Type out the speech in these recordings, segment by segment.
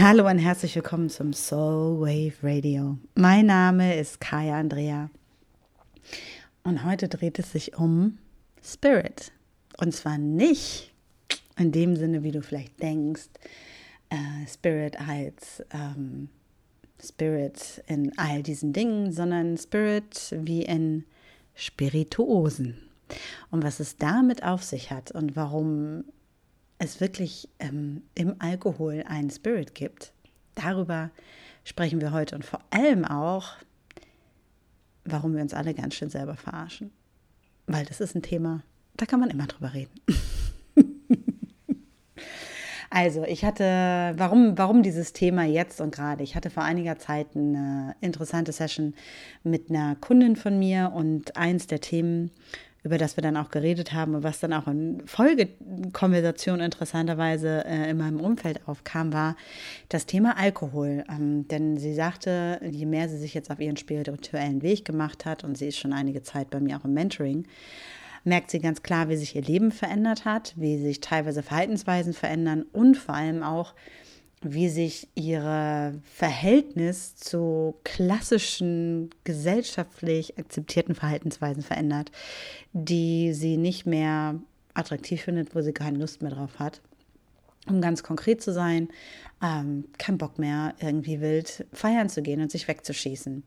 Hallo und herzlich willkommen zum Soul Wave Radio. Mein Name ist Kaya Andrea und heute dreht es sich um Spirit. Und zwar nicht in dem Sinne, wie du vielleicht denkst, äh, Spirit als ähm, Spirit in all diesen Dingen, sondern Spirit wie in Spirituosen. Und was es damit auf sich hat und warum es wirklich ähm, im Alkohol einen Spirit gibt, darüber sprechen wir heute und vor allem auch, warum wir uns alle ganz schön selber verarschen. Weil das ist ein Thema, da kann man immer drüber reden. also, ich hatte, warum, warum dieses Thema jetzt und gerade? Ich hatte vor einiger Zeit eine interessante Session mit einer Kundin von mir und eins der Themen, über das wir dann auch geredet haben und was dann auch in Folgekonversation interessanterweise äh, in meinem Umfeld aufkam, war das Thema Alkohol. Ähm, denn sie sagte, je mehr sie sich jetzt auf ihren spirituellen Weg gemacht hat, und sie ist schon einige Zeit bei mir auch im Mentoring, merkt sie ganz klar, wie sich ihr Leben verändert hat, wie sich teilweise Verhaltensweisen verändern und vor allem auch, wie sich ihr Verhältnis zu klassischen gesellschaftlich akzeptierten Verhaltensweisen verändert, die sie nicht mehr attraktiv findet, wo sie keine Lust mehr drauf hat. Um ganz konkret zu sein, ähm, kein Bock mehr, irgendwie wild feiern zu gehen und sich wegzuschießen.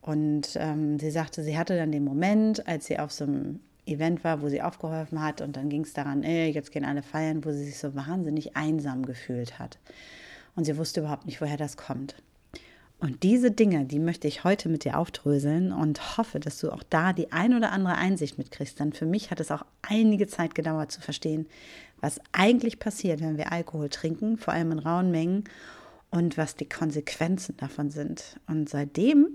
Und ähm, sie sagte, sie hatte dann den Moment, als sie auf so einem Event war, wo sie aufgeholfen hat und dann ging es daran, ey, jetzt gehen alle feiern, wo sie sich so wahnsinnig einsam gefühlt hat. Und sie wusste überhaupt nicht, woher das kommt. Und diese Dinge, die möchte ich heute mit dir aufdröseln und hoffe, dass du auch da die ein oder andere Einsicht mitkriegst. Denn für mich hat es auch einige Zeit gedauert zu verstehen, was eigentlich passiert, wenn wir Alkohol trinken, vor allem in rauen Mengen und was die Konsequenzen davon sind. Und seitdem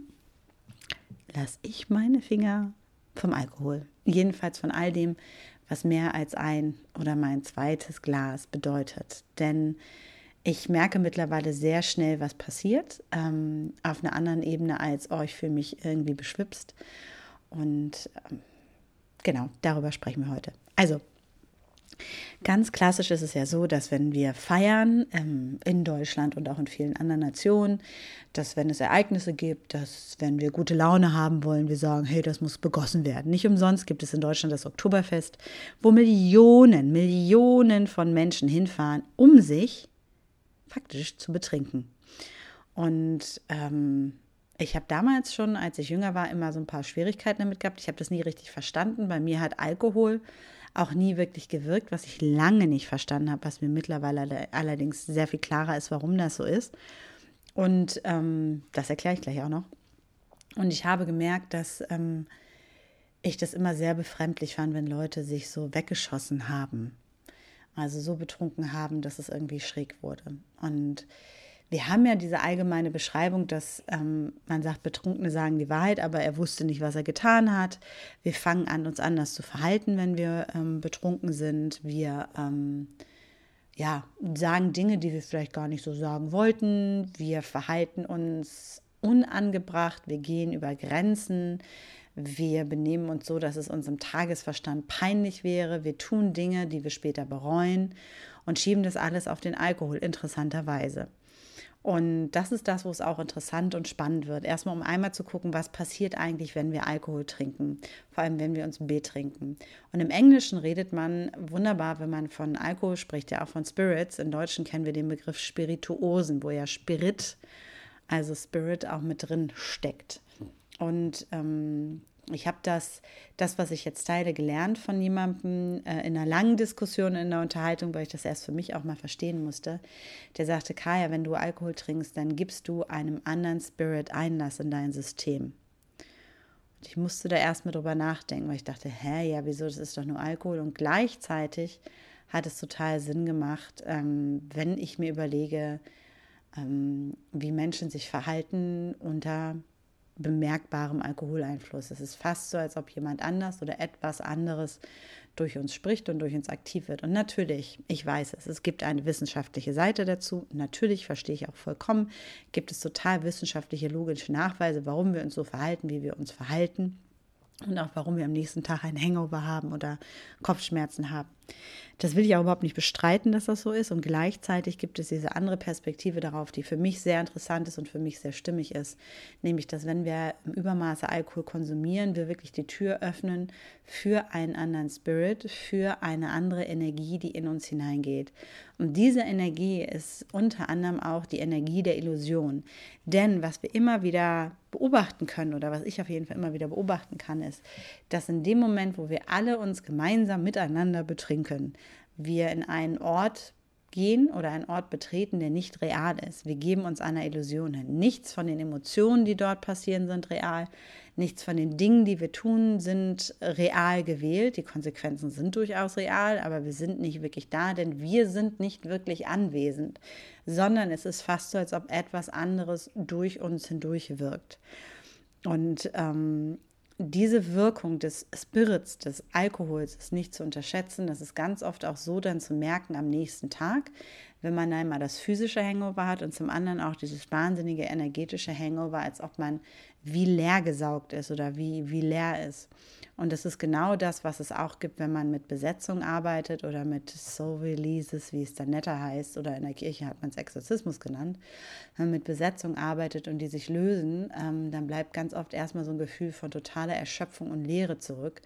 lasse ich meine Finger vom Alkohol. Jedenfalls von all dem, was mehr als ein oder mein zweites Glas bedeutet. Denn ich merke mittlerweile sehr schnell, was passiert, ähm, auf einer anderen Ebene als, oh, ich fühle mich irgendwie beschwipst. Und ähm, genau, darüber sprechen wir heute. Also, Ganz klassisch ist es ja so, dass wenn wir feiern, ähm, in Deutschland und auch in vielen anderen Nationen, dass wenn es Ereignisse gibt, dass wenn wir gute Laune haben wollen, wir sagen, hey, das muss begossen werden. Nicht umsonst gibt es in Deutschland das Oktoberfest, wo Millionen, Millionen von Menschen hinfahren, um sich faktisch zu betrinken. Und ähm, ich habe damals schon, als ich jünger war, immer so ein paar Schwierigkeiten damit gehabt. Ich habe das nie richtig verstanden. Bei mir hat Alkohol auch nie wirklich gewirkt, was ich lange nicht verstanden habe, was mir mittlerweile allerdings sehr viel klarer ist, warum das so ist. Und ähm, das erkläre ich gleich auch noch. Und ich habe gemerkt, dass ähm, ich das immer sehr befremdlich fand, wenn Leute sich so weggeschossen haben. Also so betrunken haben, dass es irgendwie schräg wurde. Und wir haben ja diese allgemeine Beschreibung, dass ähm, man sagt, Betrunkene sagen die Wahrheit, aber er wusste nicht, was er getan hat. Wir fangen an, uns anders zu verhalten, wenn wir ähm, betrunken sind. Wir ähm, ja, sagen Dinge, die wir vielleicht gar nicht so sagen wollten. Wir verhalten uns unangebracht. Wir gehen über Grenzen. Wir benehmen uns so, dass es unserem Tagesverstand peinlich wäre. Wir tun Dinge, die wir später bereuen und schieben das alles auf den Alkohol, interessanterweise. Und das ist das, wo es auch interessant und spannend wird. Erstmal, um einmal zu gucken, was passiert eigentlich, wenn wir Alkohol trinken, vor allem wenn wir uns betrinken. Und im Englischen redet man wunderbar, wenn man von Alkohol spricht, ja auch von Spirits. Im Deutschen kennen wir den Begriff Spirituosen, wo ja Spirit, also Spirit auch mit drin steckt. Und ähm, ich habe das, das, was ich jetzt teile, gelernt von jemandem äh, in einer langen Diskussion, in der Unterhaltung, weil ich das erst für mich auch mal verstehen musste. Der sagte, Kaya, wenn du Alkohol trinkst, dann gibst du einem anderen Spirit Einlass in dein System. Und ich musste da erst mal drüber nachdenken, weil ich dachte, hä, ja, wieso, das ist doch nur Alkohol. Und gleichzeitig hat es total Sinn gemacht, ähm, wenn ich mir überlege, ähm, wie Menschen sich verhalten unter bemerkbarem Alkoholeinfluss. Es ist fast so, als ob jemand anders oder etwas anderes durch uns spricht und durch uns aktiv wird. Und natürlich, ich weiß es, es gibt eine wissenschaftliche Seite dazu. Natürlich verstehe ich auch vollkommen, gibt es total wissenschaftliche, logische Nachweise, warum wir uns so verhalten, wie wir uns verhalten. Und auch warum wir am nächsten Tag ein Hangover haben oder Kopfschmerzen haben. Das will ich auch überhaupt nicht bestreiten, dass das so ist. Und gleichzeitig gibt es diese andere Perspektive darauf, die für mich sehr interessant ist und für mich sehr stimmig ist. Nämlich, dass wenn wir im Übermaße Alkohol konsumieren, wir wirklich die Tür öffnen für einen anderen Spirit, für eine andere Energie, die in uns hineingeht. Und diese Energie ist unter anderem auch die Energie der Illusion. Denn was wir immer wieder beobachten können oder was ich auf jeden Fall immer wieder beobachten kann, ist, dass in dem Moment, wo wir alle uns gemeinsam miteinander betrinken, wir in einen Ort gehen oder einen Ort betreten, der nicht real ist. Wir geben uns einer Illusion hin. Nichts von den Emotionen, die dort passieren, sind real. Nichts von den Dingen, die wir tun, sind real gewählt. Die Konsequenzen sind durchaus real, aber wir sind nicht wirklich da, denn wir sind nicht wirklich anwesend, sondern es ist fast so, als ob etwas anderes durch uns hindurch wirkt. Und ähm, diese Wirkung des Spirits, des Alkohols ist nicht zu unterschätzen. Das ist ganz oft auch so dann zu merken am nächsten Tag, wenn man einmal das physische Hangover hat und zum anderen auch dieses wahnsinnige energetische Hangover, als ob man wie leer gesaugt ist oder wie, wie leer ist. Und das ist genau das, was es auch gibt, wenn man mit Besetzung arbeitet oder mit Soul Releases, wie es dann netter heißt, oder in der Kirche hat man es Exorzismus genannt. Wenn man mit Besetzung arbeitet und die sich lösen, ähm, dann bleibt ganz oft erstmal so ein Gefühl von totaler Erschöpfung und Leere zurück.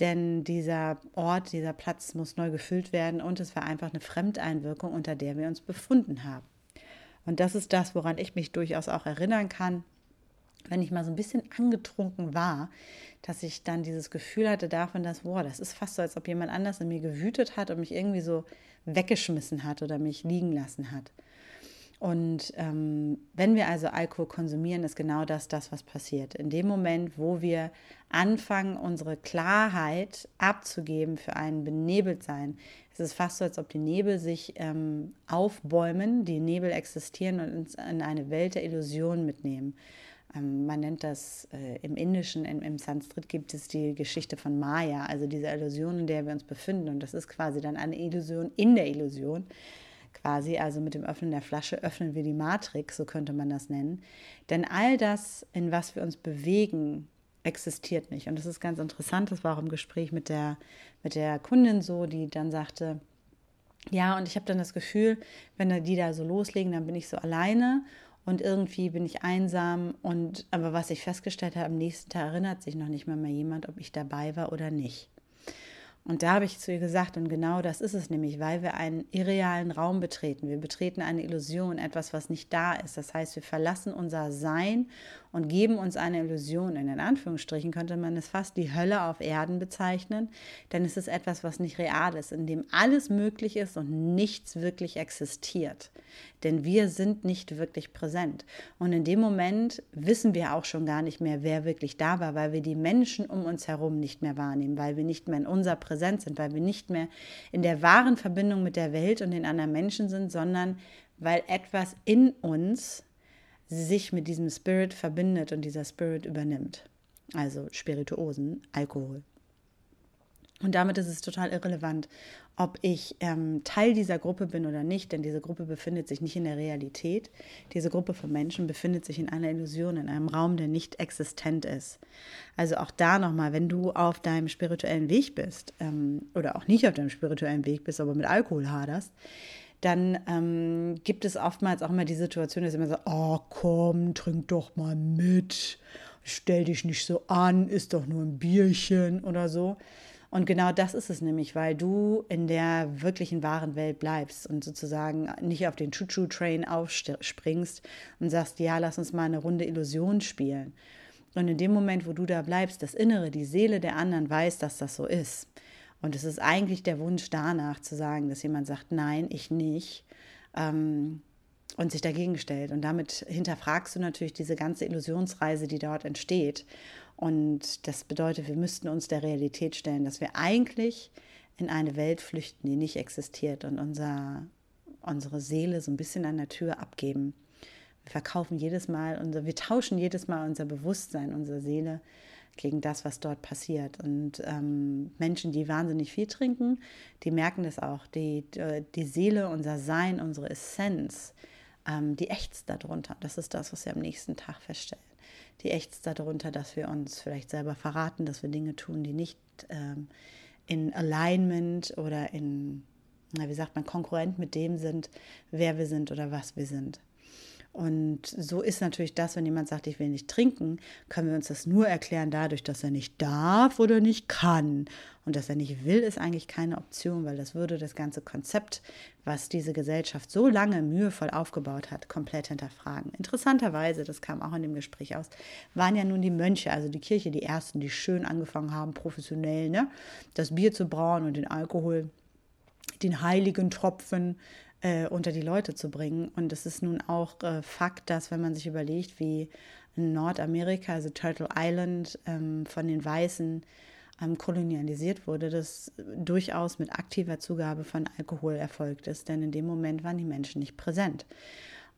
Denn dieser Ort, dieser Platz muss neu gefüllt werden und es war einfach eine Fremdeinwirkung, unter der wir uns befunden haben. Und das ist das, woran ich mich durchaus auch erinnern kann, wenn ich mal so ein bisschen angetrunken war, dass ich dann dieses Gefühl hatte davon, dass, boah, das ist fast so, als ob jemand anders in mir gewütet hat und mich irgendwie so weggeschmissen hat oder mich liegen lassen hat. Und ähm, wenn wir also Alkohol konsumieren, ist genau das das, was passiert. In dem Moment, wo wir anfangen, unsere Klarheit abzugeben für ein Benebeltsein, ist es fast so, als ob die Nebel sich ähm, aufbäumen, die Nebel existieren und uns in eine Welt der Illusion mitnehmen. Ähm, man nennt das äh, im Indischen, im, im Sanskrit gibt es die Geschichte von Maya, also diese Illusion, in der wir uns befinden. Und das ist quasi dann eine Illusion in der Illusion. Quasi, also mit dem Öffnen der Flasche öffnen wir die Matrix, so könnte man das nennen. Denn all das, in was wir uns bewegen, existiert nicht. Und das ist ganz interessant. Das war auch im Gespräch mit der, mit der Kundin so, die dann sagte, ja, und ich habe dann das Gefühl, wenn die da so loslegen, dann bin ich so alleine und irgendwie bin ich einsam und aber was ich festgestellt habe, am nächsten Tag erinnert sich noch nicht mal mehr jemand, ob ich dabei war oder nicht. Und da habe ich zu ihr gesagt, und genau das ist es nämlich, weil wir einen irrealen Raum betreten. Wir betreten eine Illusion, etwas, was nicht da ist. Das heißt, wir verlassen unser Sein und geben uns eine Illusion. In den Anführungsstrichen könnte man es fast die Hölle auf Erden bezeichnen, denn es ist etwas, was nicht real ist, in dem alles möglich ist und nichts wirklich existiert. Denn wir sind nicht wirklich präsent. Und in dem Moment wissen wir auch schon gar nicht mehr, wer wirklich da war, weil wir die Menschen um uns herum nicht mehr wahrnehmen, weil wir nicht mehr in unserer Präsenz sind, weil wir nicht mehr in der wahren Verbindung mit der Welt und den anderen Menschen sind, sondern weil etwas in uns sich mit diesem Spirit verbindet und dieser Spirit übernimmt. Also Spirituosen, Alkohol. Und damit ist es total irrelevant, ob ich ähm, Teil dieser Gruppe bin oder nicht, denn diese Gruppe befindet sich nicht in der Realität. Diese Gruppe von Menschen befindet sich in einer Illusion, in einem Raum, der nicht existent ist. Also auch da nochmal, wenn du auf deinem spirituellen Weg bist ähm, oder auch nicht auf deinem spirituellen Weg bist, aber mit Alkohol haderst, dann ähm, gibt es oftmals auch immer die Situation, dass immer so, oh komm, trink doch mal mit, stell dich nicht so an, ist doch nur ein Bierchen oder so. Und genau das ist es nämlich, weil du in der wirklichen wahren Welt bleibst und sozusagen nicht auf den Choo-Choo-Train aufspringst und sagst, ja, lass uns mal eine Runde Illusion spielen. Und in dem Moment, wo du da bleibst, das Innere, die Seele der anderen weiß, dass das so ist. Und es ist eigentlich der Wunsch danach zu sagen, dass jemand sagt, nein, ich nicht. Ähm, und sich dagegen stellt. Und damit hinterfragst du natürlich diese ganze Illusionsreise, die dort entsteht. Und das bedeutet, wir müssten uns der Realität stellen, dass wir eigentlich in eine Welt flüchten, die nicht existiert und unser, unsere Seele so ein bisschen an der Tür abgeben. Wir verkaufen jedes Mal, unser, wir tauschen jedes Mal unser Bewusstsein, unsere Seele gegen das, was dort passiert. Und ähm, Menschen, die wahnsinnig viel trinken, die merken das auch. Die, die Seele, unser Sein, unsere Essenz, ähm, die ächzt darunter. Das ist das, was wir am nächsten Tag feststellen die ächzt darunter, dass wir uns vielleicht selber verraten, dass wir Dinge tun, die nicht ähm, in Alignment oder in, wie sagt man, konkurrent mit dem sind, wer wir sind oder was wir sind. Und so ist natürlich das, wenn jemand sagt, ich will nicht trinken, können wir uns das nur erklären dadurch, dass er nicht darf oder nicht kann. Und dass er nicht will, ist eigentlich keine Option, weil das würde das ganze Konzept, was diese Gesellschaft so lange mühevoll aufgebaut hat, komplett hinterfragen. Interessanterweise, das kam auch in dem Gespräch aus, waren ja nun die Mönche, also die Kirche, die ersten, die schön angefangen haben, professionell, ne, das Bier zu brauen und den Alkohol, den heiligen Tropfen äh, unter die Leute zu bringen. Und es ist nun auch äh, Fakt, dass wenn man sich überlegt, wie in Nordamerika, also Turtle Island, ähm, von den Weißen ähm, kolonialisiert wurde, das durchaus mit aktiver Zugabe von Alkohol erfolgt ist. Denn in dem Moment waren die Menschen nicht präsent.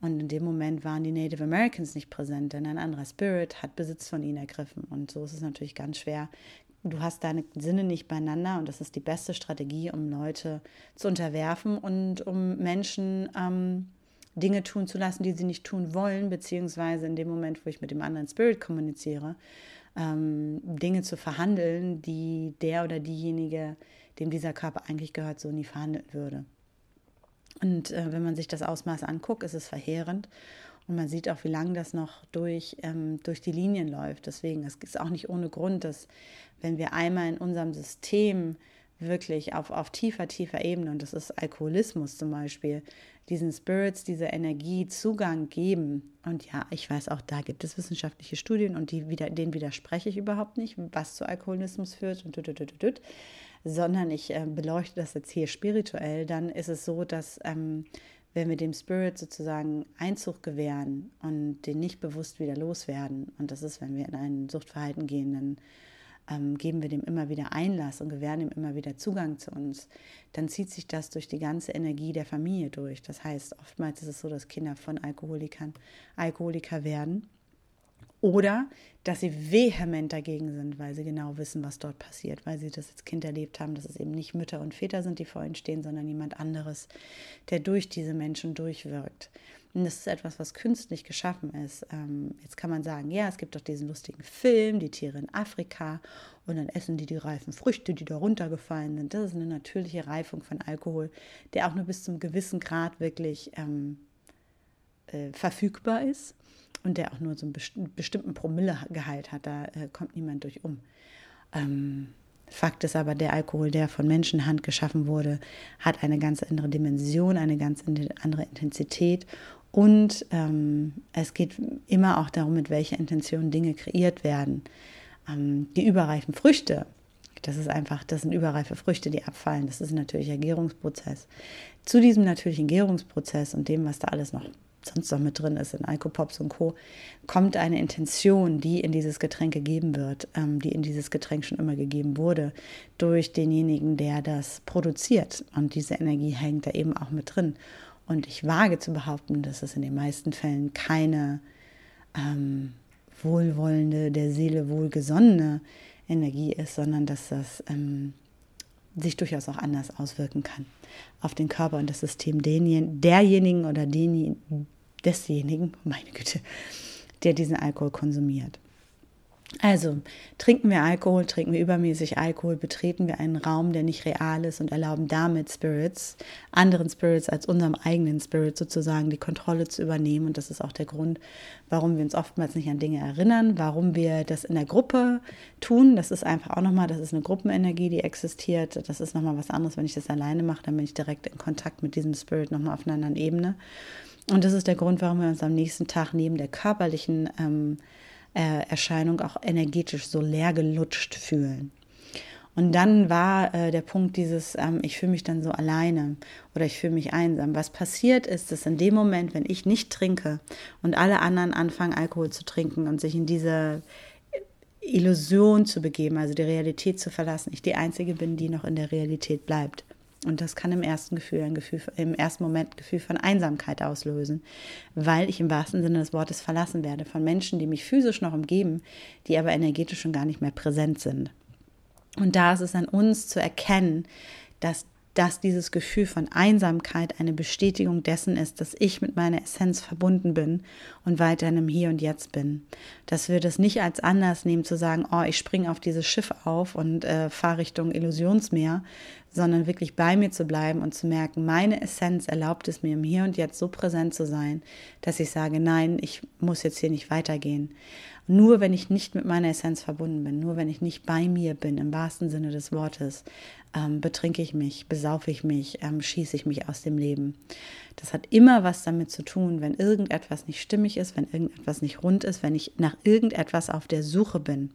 Und in dem Moment waren die Native Americans nicht präsent, denn ein anderer Spirit hat Besitz von ihnen ergriffen. Und so ist es natürlich ganz schwer, du hast deine Sinne nicht beieinander und das ist die beste Strategie, um Leute zu unterwerfen und um Menschen ähm, Dinge tun zu lassen, die sie nicht tun wollen, beziehungsweise in dem Moment, wo ich mit dem anderen Spirit kommuniziere, ähm, Dinge zu verhandeln, die der oder diejenige, dem dieser Körper eigentlich gehört, so nie verhandeln würde. Und äh, wenn man sich das Ausmaß anguckt, ist es verheerend. Und man sieht auch, wie lange das noch durch, ähm, durch die Linien läuft. Deswegen, es ist auch nicht ohne Grund, dass wenn wir einmal in unserem System wirklich auf, auf tiefer, tiefer Ebene, und das ist Alkoholismus zum Beispiel, diesen Spirits, dieser Energie Zugang geben. Und ja, ich weiß auch, da gibt es wissenschaftliche Studien und die wieder, denen widerspreche ich überhaupt nicht, was zu Alkoholismus führt und tut, sondern ich äh, beleuchte das jetzt hier spirituell, dann ist es so, dass ähm, wenn wir dem Spirit sozusagen Einzug gewähren und den nicht bewusst wieder loswerden, und das ist, wenn wir in ein Suchtverhalten gehen, dann ähm, geben wir dem immer wieder Einlass und gewähren ihm immer wieder Zugang zu uns, dann zieht sich das durch die ganze Energie der Familie durch. Das heißt, oftmals ist es so, dass Kinder von Alkoholikern Alkoholiker werden oder dass sie vehement dagegen sind, weil sie genau wissen, was dort passiert, weil sie das als Kind erlebt haben, dass es eben nicht Mütter und Väter sind, die vor ihnen stehen, sondern jemand anderes, der durch diese Menschen durchwirkt. Und das ist etwas, was künstlich geschaffen ist. Ähm, jetzt kann man sagen, ja, es gibt doch diesen lustigen Film, die Tiere in Afrika, und dann essen die die reifen Früchte, die da runtergefallen sind. Das ist eine natürliche Reifung von Alkohol, der auch nur bis zum gewissen Grad wirklich ähm, äh, verfügbar ist und der auch nur so einen bestimmten Promillegehalt hat, da äh, kommt niemand durch um. Ähm, Fakt ist aber, der Alkohol, der von Menschenhand geschaffen wurde, hat eine ganz andere Dimension, eine ganz andere Intensität und ähm, es geht immer auch darum, mit welcher Intention Dinge kreiert werden. Ähm, die überreifen Früchte, das ist einfach, das sind überreife Früchte, die abfallen. Das ist ein natürlicher Gärungsprozess. Zu diesem natürlichen Gärungsprozess und dem, was da alles noch sonst noch mit drin ist in Alkopops und Co., kommt eine Intention, die in dieses Getränk gegeben wird, ähm, die in dieses Getränk schon immer gegeben wurde, durch denjenigen, der das produziert. Und diese Energie hängt da eben auch mit drin. Und ich wage zu behaupten, dass es in den meisten Fällen keine ähm, wohlwollende, der Seele wohlgesonnene Energie ist, sondern dass das ähm, sich durchaus auch anders auswirken kann auf den Körper und das System derjenigen oder desjenigen, meine Güte, der diesen Alkohol konsumiert. Also trinken wir Alkohol, trinken wir übermäßig Alkohol, betreten wir einen Raum, der nicht real ist und erlauben damit Spirits, anderen Spirits als unserem eigenen Spirit sozusagen die Kontrolle zu übernehmen. Und das ist auch der Grund, warum wir uns oftmals nicht an Dinge erinnern, warum wir das in der Gruppe tun. Das ist einfach auch nochmal, das ist eine Gruppenenergie, die existiert. Das ist nochmal was anderes, wenn ich das alleine mache, dann bin ich direkt in Kontakt mit diesem Spirit nochmal auf einer anderen Ebene. Und das ist der Grund, warum wir uns am nächsten Tag neben der körperlichen ähm, äh, Erscheinung auch energetisch so leer gelutscht fühlen. Und dann war äh, der Punkt dieses, ähm, ich fühle mich dann so alleine oder ich fühle mich einsam. Was passiert ist, dass in dem Moment, wenn ich nicht trinke und alle anderen anfangen, Alkohol zu trinken und sich in diese Illusion zu begeben, also die Realität zu verlassen, ich die Einzige bin, die noch in der Realität bleibt. Und das kann im ersten Gefühl, ein Gefühl, im ersten Moment ein Gefühl von Einsamkeit auslösen, weil ich im wahrsten Sinne des Wortes verlassen werde von Menschen, die mich physisch noch umgeben, die aber energetisch schon gar nicht mehr präsent sind. Und da ist es an uns zu erkennen, dass dass dieses Gefühl von Einsamkeit eine Bestätigung dessen ist, dass ich mit meiner Essenz verbunden bin und weiterhin im Hier und Jetzt bin. Dass wir das nicht als Anlass nehmen zu sagen, oh, ich springe auf dieses Schiff auf und äh, fahre Richtung Illusionsmeer, sondern wirklich bei mir zu bleiben und zu merken, meine Essenz erlaubt es mir im Hier und Jetzt so präsent zu sein, dass ich sage, nein, ich muss jetzt hier nicht weitergehen. Nur wenn ich nicht mit meiner Essenz verbunden bin, nur wenn ich nicht bei mir bin, im wahrsten Sinne des Wortes, ähm, betrinke ich mich, besaufe ich mich, ähm, schieße ich mich aus dem Leben. Das hat immer was damit zu tun, wenn irgendetwas nicht stimmig ist, wenn irgendetwas nicht rund ist, wenn ich nach irgendetwas auf der Suche bin.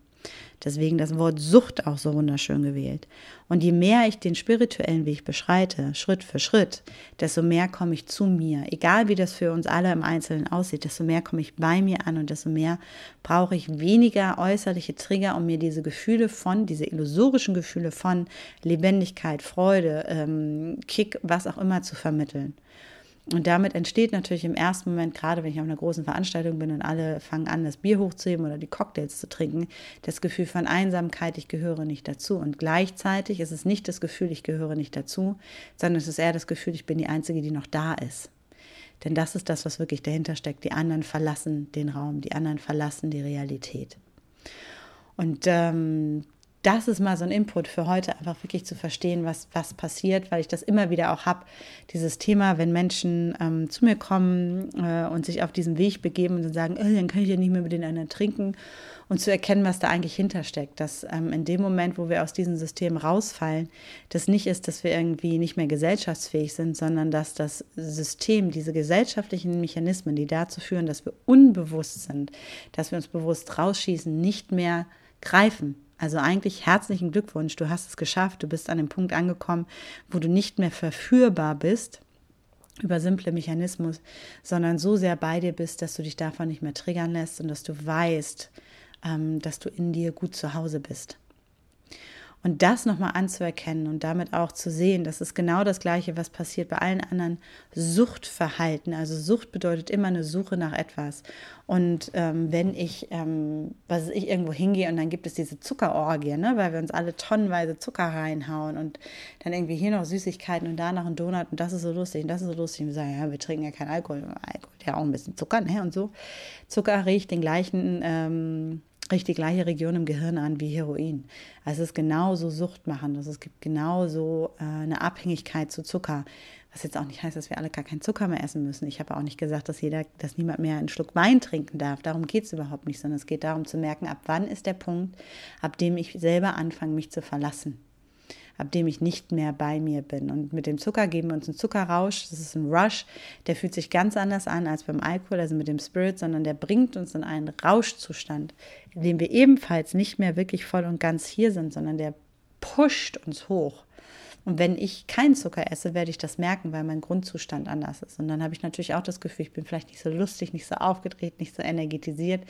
Deswegen das Wort Sucht auch so wunderschön gewählt. Und je mehr ich den spirituellen Weg beschreite, Schritt für Schritt, desto mehr komme ich zu mir. Egal wie das für uns alle im Einzelnen aussieht, desto mehr komme ich bei mir an und desto mehr brauche ich weniger äußerliche Trigger, um mir diese Gefühle von, diese illusorischen Gefühle von Lebendigkeit, Freude, ähm, Kick, was auch immer zu vermitteln. Und damit entsteht natürlich im ersten Moment, gerade wenn ich auf einer großen Veranstaltung bin und alle fangen an, das Bier hochzuheben oder die Cocktails zu trinken, das Gefühl von Einsamkeit, ich gehöre nicht dazu. Und gleichzeitig ist es nicht das Gefühl, ich gehöre nicht dazu, sondern es ist eher das Gefühl, ich bin die Einzige, die noch da ist. Denn das ist das, was wirklich dahinter steckt. Die anderen verlassen den Raum, die anderen verlassen die Realität. Und ähm, das ist mal so ein Input für heute, einfach wirklich zu verstehen, was, was passiert, weil ich das immer wieder auch habe, dieses Thema, wenn Menschen ähm, zu mir kommen äh, und sich auf diesen Weg begeben und dann sagen, oh, dann kann ich ja nicht mehr mit den anderen trinken. Und zu erkennen, was da eigentlich hintersteckt, dass ähm, in dem Moment, wo wir aus diesem System rausfallen, das nicht ist, dass wir irgendwie nicht mehr gesellschaftsfähig sind, sondern dass das System, diese gesellschaftlichen Mechanismen, die dazu führen, dass wir unbewusst sind, dass wir uns bewusst rausschießen, nicht mehr greifen also eigentlich herzlichen Glückwunsch, du hast es geschafft, du bist an dem Punkt angekommen, wo du nicht mehr verführbar bist über simple Mechanismus, sondern so sehr bei dir bist, dass du dich davon nicht mehr triggern lässt und dass du weißt, ähm, dass du in dir gut zu Hause bist. Und das nochmal anzuerkennen und damit auch zu sehen, das ist genau das Gleiche, was passiert bei allen anderen Suchtverhalten. Also Sucht bedeutet immer eine Suche nach etwas. Und ähm, wenn ich, ähm, was ich irgendwo hingehe und dann gibt es diese Zuckerorgie, ne, weil wir uns alle tonnenweise Zucker reinhauen und dann irgendwie hier noch Süßigkeiten und da noch ein Donut und das ist so lustig und das ist so lustig. Und wir sagen, ja, wir trinken ja keinen Alkohol. Alkohol ja auch ein bisschen Zucker, ne? Und so. Zucker riecht den gleichen ähm, riecht die gleiche Region im Gehirn an wie Heroin. Also es ist genauso suchtmachend. Also es gibt genauso äh, eine Abhängigkeit zu Zucker. Was jetzt auch nicht heißt, dass wir alle gar keinen Zucker mehr essen müssen. Ich habe auch nicht gesagt, dass jeder, dass niemand mehr einen Schluck Wein trinken darf. Darum geht es überhaupt nicht, sondern es geht darum zu merken, ab wann ist der Punkt, ab dem ich selber anfange, mich zu verlassen ab dem ich nicht mehr bei mir bin. Und mit dem Zucker geben wir uns einen Zuckerrausch, das ist ein Rush, der fühlt sich ganz anders an als beim Alkohol, also mit dem Spirit, sondern der bringt uns in einen Rauschzustand, in dem wir ebenfalls nicht mehr wirklich voll und ganz hier sind, sondern der pusht uns hoch. Und wenn ich keinen Zucker esse, werde ich das merken, weil mein Grundzustand anders ist. Und dann habe ich natürlich auch das Gefühl, ich bin vielleicht nicht so lustig, nicht so aufgedreht, nicht so energetisiert,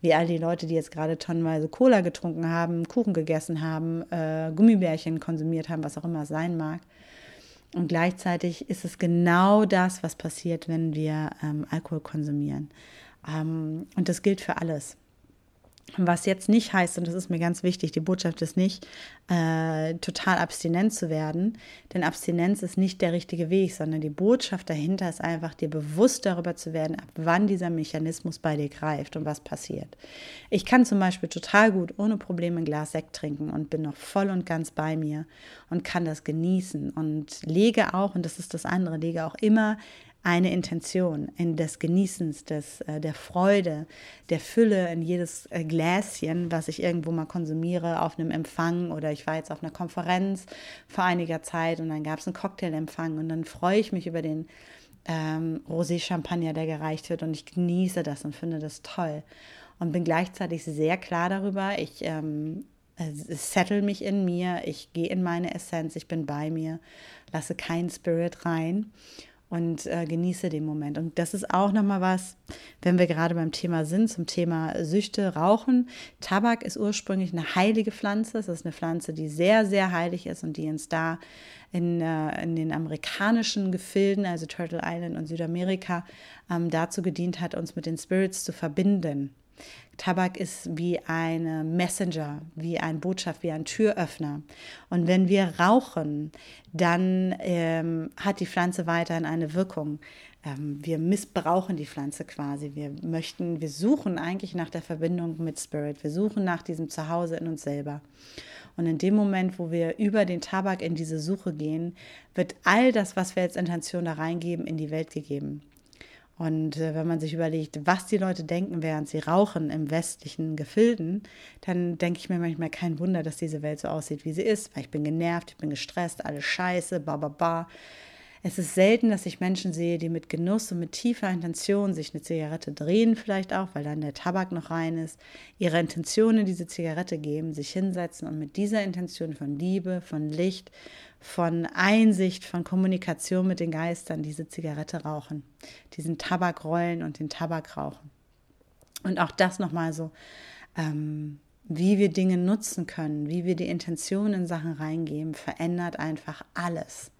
wie all die Leute, die jetzt gerade tonnenweise Cola getrunken haben, Kuchen gegessen haben, äh, Gummibärchen konsumiert haben, was auch immer es sein mag. Und gleichzeitig ist es genau das, was passiert, wenn wir ähm, Alkohol konsumieren. Ähm, und das gilt für alles. Was jetzt nicht heißt, und das ist mir ganz wichtig, die Botschaft ist nicht, äh, total abstinent zu werden, denn Abstinenz ist nicht der richtige Weg, sondern die Botschaft dahinter ist einfach, dir bewusst darüber zu werden, ab wann dieser Mechanismus bei dir greift und was passiert. Ich kann zum Beispiel total gut ohne Probleme ein Glas Sekt trinken und bin noch voll und ganz bei mir und kann das genießen und lege auch, und das ist das andere, lege auch immer eine Intention in des Genießens, des, äh, der Freude, der Fülle in jedes äh, Gläschen, was ich irgendwo mal konsumiere auf einem Empfang oder ich war jetzt auf einer Konferenz vor einiger Zeit und dann gab es einen Cocktailempfang und dann freue ich mich über den ähm, Rosé-Champagner, der gereicht wird und ich genieße das und finde das toll und bin gleichzeitig sehr klar darüber, ich ähm, äh, settle mich in mir, ich gehe in meine Essenz, ich bin bei mir, lasse keinen Spirit rein und äh, genieße den Moment. Und das ist auch nochmal was, wenn wir gerade beim Thema sind, zum Thema Süchte, Rauchen. Tabak ist ursprünglich eine heilige Pflanze. Es ist eine Pflanze, die sehr, sehr heilig ist und die uns da in, äh, in den amerikanischen Gefilden, also Turtle Island und Südamerika, ähm, dazu gedient hat, uns mit den Spirits zu verbinden. Tabak ist wie eine Messenger, wie ein Botschaft, wie ein Türöffner. Und wenn wir rauchen, dann ähm, hat die Pflanze weiterhin eine Wirkung. Ähm, wir missbrauchen die Pflanze quasi. Wir möchten, wir suchen eigentlich nach der Verbindung mit Spirit. Wir suchen nach diesem Zuhause in uns selber. Und in dem Moment, wo wir über den Tabak in diese Suche gehen, wird all das, was wir als Intention da reingeben, in die Welt gegeben. Und äh, wenn man sich überlegt, was die Leute denken, während sie rauchen im westlichen Gefilden, dann denke ich mir manchmal kein Wunder, dass diese Welt so aussieht, wie sie ist, weil ich bin genervt, ich bin gestresst, alles scheiße, ba, ba, ba. Es ist selten, dass ich Menschen sehe, die mit Genuss und mit tiefer Intention sich eine Zigarette drehen, vielleicht auch, weil dann der Tabak noch rein ist, ihre Intention in diese Zigarette geben, sich hinsetzen und mit dieser Intention von Liebe, von Licht, von Einsicht, von Kommunikation mit den Geistern diese Zigarette rauchen, diesen Tabak rollen und den Tabak rauchen. Und auch das nochmal so, ähm, wie wir Dinge nutzen können, wie wir die Intention in Sachen reingeben, verändert einfach alles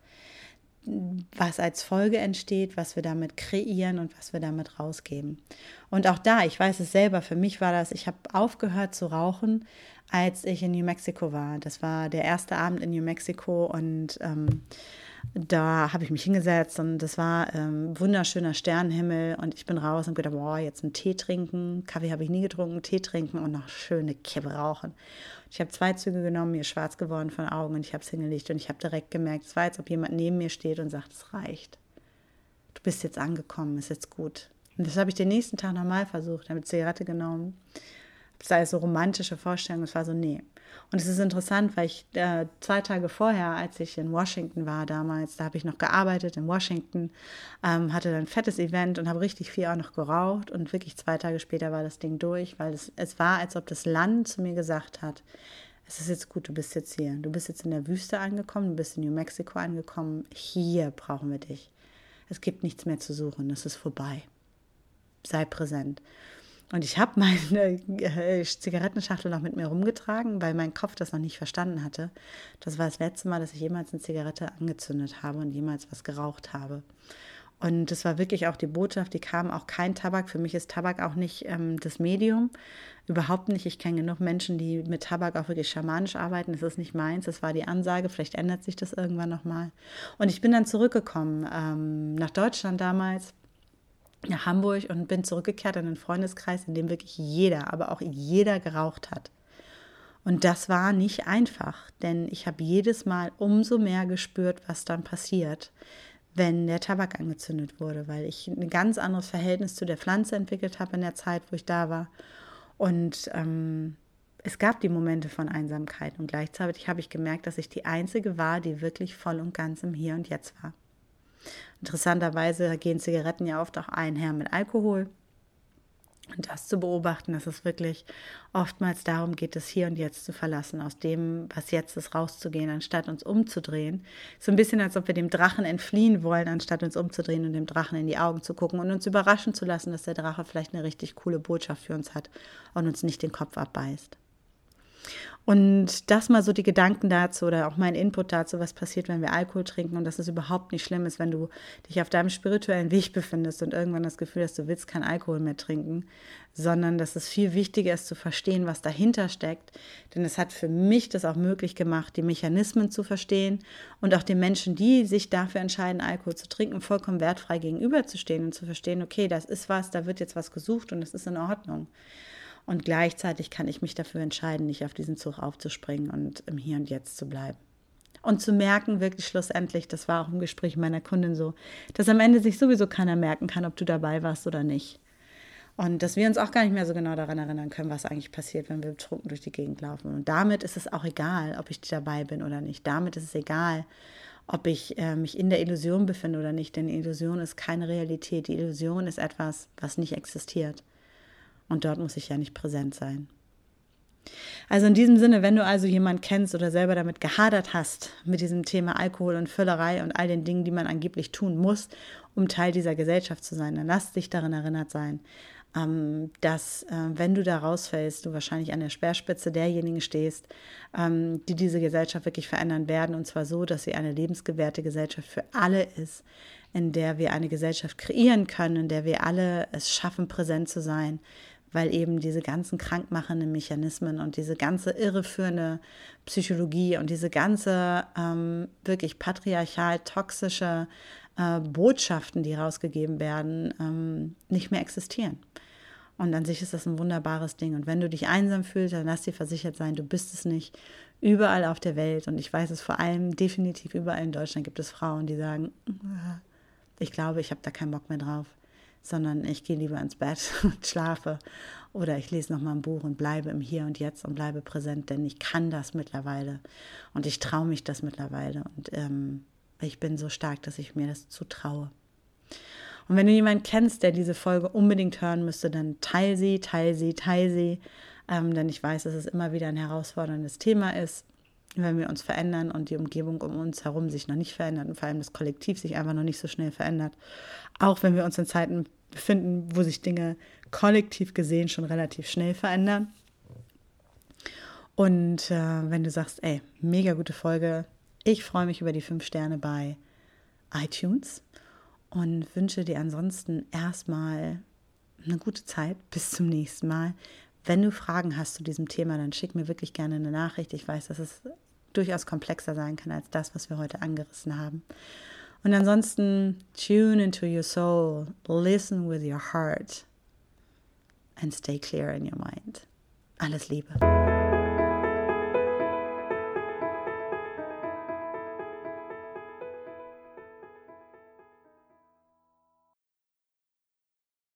was als Folge entsteht, was wir damit kreieren und was wir damit rausgeben. Und auch da, ich weiß es selber, für mich war das, ich habe aufgehört zu rauchen, als ich in New Mexico war. Das war der erste Abend in New Mexico und ähm, da habe ich mich hingesetzt und das war ähm, wunderschöner Sternenhimmel und ich bin raus und gedacht, boah, jetzt einen Tee trinken. Kaffee habe ich nie getrunken, Tee trinken und noch schöne Kippe rauchen. Ich habe zwei Züge genommen, mir ist schwarz geworden von Augen und ich habe es hingelegt und ich habe direkt gemerkt, es war, als ob jemand neben mir steht und sagt, es reicht. Du bist jetzt angekommen, ist jetzt gut. Und das habe ich den nächsten Tag nochmal versucht, habe Zigarette genommen. Sei so romantische Vorstellung, es war so, nee. Und es ist interessant, weil ich äh, zwei Tage vorher, als ich in Washington war damals, da habe ich noch gearbeitet in Washington, ähm, hatte dann ein fettes Event und habe richtig viel auch noch geraucht. Und wirklich zwei Tage später war das Ding durch, weil es, es war, als ob das Land zu mir gesagt hat, es ist jetzt gut, du bist jetzt hier. Du bist jetzt in der Wüste angekommen, du bist in New Mexico angekommen. Hier brauchen wir dich. Es gibt nichts mehr zu suchen, es ist vorbei. Sei präsent. Und ich habe meine äh, Zigarettenschachtel noch mit mir rumgetragen, weil mein Kopf das noch nicht verstanden hatte. Das war das letzte Mal, dass ich jemals eine Zigarette angezündet habe und jemals was geraucht habe. Und das war wirklich auch die Botschaft, die kam auch kein Tabak. Für mich ist Tabak auch nicht ähm, das Medium. Überhaupt nicht. Ich kenne genug Menschen, die mit Tabak auch wirklich schamanisch arbeiten. Das ist nicht meins. Das war die Ansage. Vielleicht ändert sich das irgendwann nochmal. Und ich bin dann zurückgekommen ähm, nach Deutschland damals nach Hamburg und bin zurückgekehrt in einen Freundeskreis, in dem wirklich jeder, aber auch jeder geraucht hat. Und das war nicht einfach, denn ich habe jedes Mal umso mehr gespürt, was dann passiert, wenn der Tabak angezündet wurde, weil ich ein ganz anderes Verhältnis zu der Pflanze entwickelt habe in der Zeit, wo ich da war. Und ähm, es gab die Momente von Einsamkeit und gleichzeitig habe ich gemerkt, dass ich die Einzige war, die wirklich voll und ganz im Hier und Jetzt war. Interessanterweise gehen Zigaretten ja oft auch einher mit Alkohol. Und das zu beobachten, dass es wirklich oftmals darum geht, das Hier und Jetzt zu verlassen, aus dem, was jetzt ist, rauszugehen, anstatt uns umzudrehen. So ein bisschen, als ob wir dem Drachen entfliehen wollen, anstatt uns umzudrehen und dem Drachen in die Augen zu gucken und uns überraschen zu lassen, dass der Drache vielleicht eine richtig coole Botschaft für uns hat und uns nicht den Kopf abbeißt. Und das mal so die Gedanken dazu oder auch mein Input dazu, was passiert, wenn wir Alkohol trinken und dass es überhaupt nicht schlimm ist, wenn du dich auf deinem spirituellen Weg befindest und irgendwann das Gefühl hast, du willst keinen Alkohol mehr trinken, sondern dass es viel wichtiger ist zu verstehen, was dahinter steckt. Denn es hat für mich das auch möglich gemacht, die Mechanismen zu verstehen und auch den Menschen, die sich dafür entscheiden, Alkohol zu trinken, vollkommen wertfrei gegenüberzustehen und zu verstehen, okay, das ist was, da wird jetzt was gesucht und das ist in Ordnung. Und gleichzeitig kann ich mich dafür entscheiden, nicht auf diesen Zug aufzuspringen und im Hier und Jetzt zu bleiben. Und zu merken, wirklich schlussendlich, das war auch im Gespräch meiner Kundin so, dass am Ende sich sowieso keiner merken kann, ob du dabei warst oder nicht. Und dass wir uns auch gar nicht mehr so genau daran erinnern können, was eigentlich passiert, wenn wir betrunken durch die Gegend laufen. Und damit ist es auch egal, ob ich dabei bin oder nicht. Damit ist es egal, ob ich äh, mich in der Illusion befinde oder nicht. Denn die Illusion ist keine Realität. Die Illusion ist etwas, was nicht existiert. Und dort muss ich ja nicht präsent sein. Also in diesem Sinne, wenn du also jemanden kennst oder selber damit gehadert hast, mit diesem Thema Alkohol und Füllerei und all den Dingen, die man angeblich tun muss, um Teil dieser Gesellschaft zu sein, dann lass dich daran erinnert sein, ähm, dass äh, wenn du da rausfällst, du wahrscheinlich an der Speerspitze derjenigen stehst, ähm, die diese Gesellschaft wirklich verändern werden. Und zwar so, dass sie eine lebensgewährte Gesellschaft für alle ist, in der wir eine Gesellschaft kreieren können, in der wir alle es schaffen, präsent zu sein, weil eben diese ganzen krankmachenden Mechanismen und diese ganze irreführende Psychologie und diese ganze ähm, wirklich patriarchal toxische äh, Botschaften, die rausgegeben werden, ähm, nicht mehr existieren. Und an sich ist das ein wunderbares Ding. Und wenn du dich einsam fühlst, dann lass dir versichert sein, du bist es nicht. Überall auf der Welt, und ich weiß es vor allem definitiv überall in Deutschland, gibt es Frauen, die sagen, ich glaube, ich habe da keinen Bock mehr drauf, sondern ich gehe lieber ins Bett und schlafe. Oder ich lese noch mal ein Buch und bleibe im Hier und Jetzt und bleibe präsent, denn ich kann das mittlerweile. Und ich traue mich das mittlerweile. Und ähm, ich bin so stark, dass ich mir das zutraue. Und wenn du jemanden kennst, der diese Folge unbedingt hören müsste, dann teil sie, teil sie, teil sie, ähm, denn ich weiß, dass es immer wieder ein herausforderndes Thema ist wenn wir uns verändern und die Umgebung um uns herum sich noch nicht verändert und vor allem das Kollektiv sich einfach noch nicht so schnell verändert. Auch wenn wir uns in Zeiten befinden, wo sich Dinge kollektiv gesehen schon relativ schnell verändern. Und äh, wenn du sagst, ey, mega gute Folge, ich freue mich über die fünf Sterne bei iTunes und wünsche dir ansonsten erstmal eine gute Zeit. Bis zum nächsten Mal. Wenn du Fragen hast zu diesem Thema, dann schick mir wirklich gerne eine Nachricht. Ich weiß, dass es durchaus komplexer sein kann als das, was wir heute angerissen haben. Und ansonsten tune into your soul, listen with your heart and stay clear in your mind. Alles Liebe.